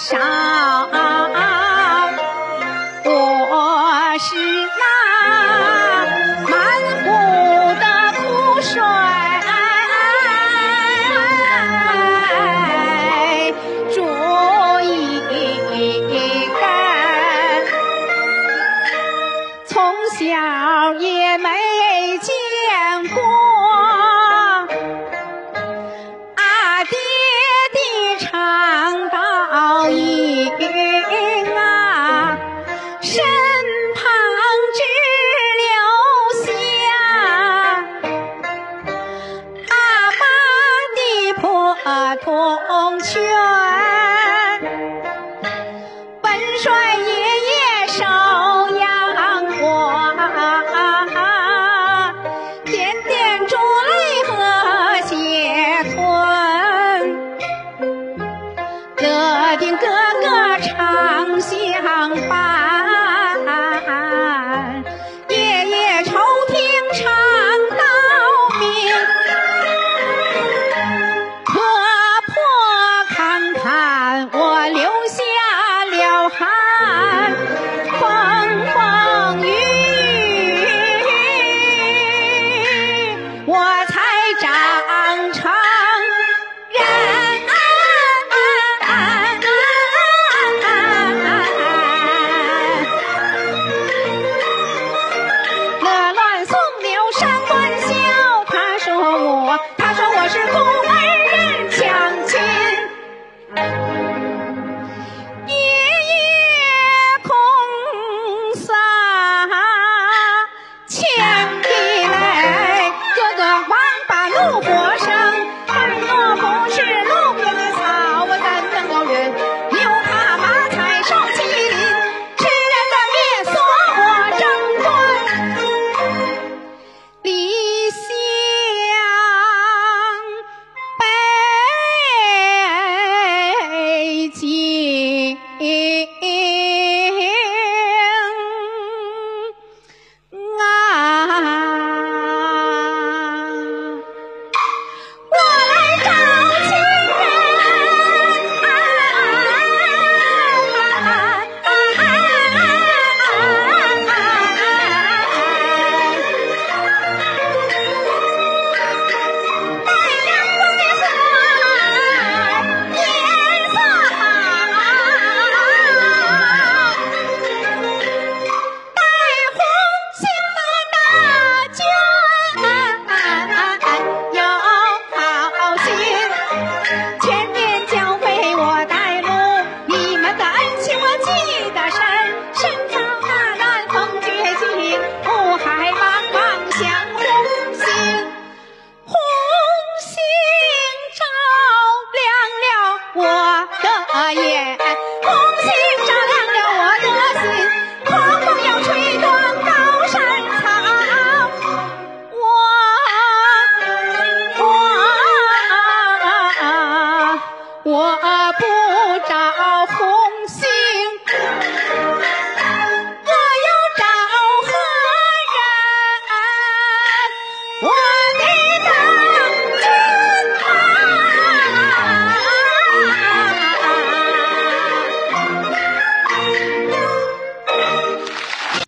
少。铜路过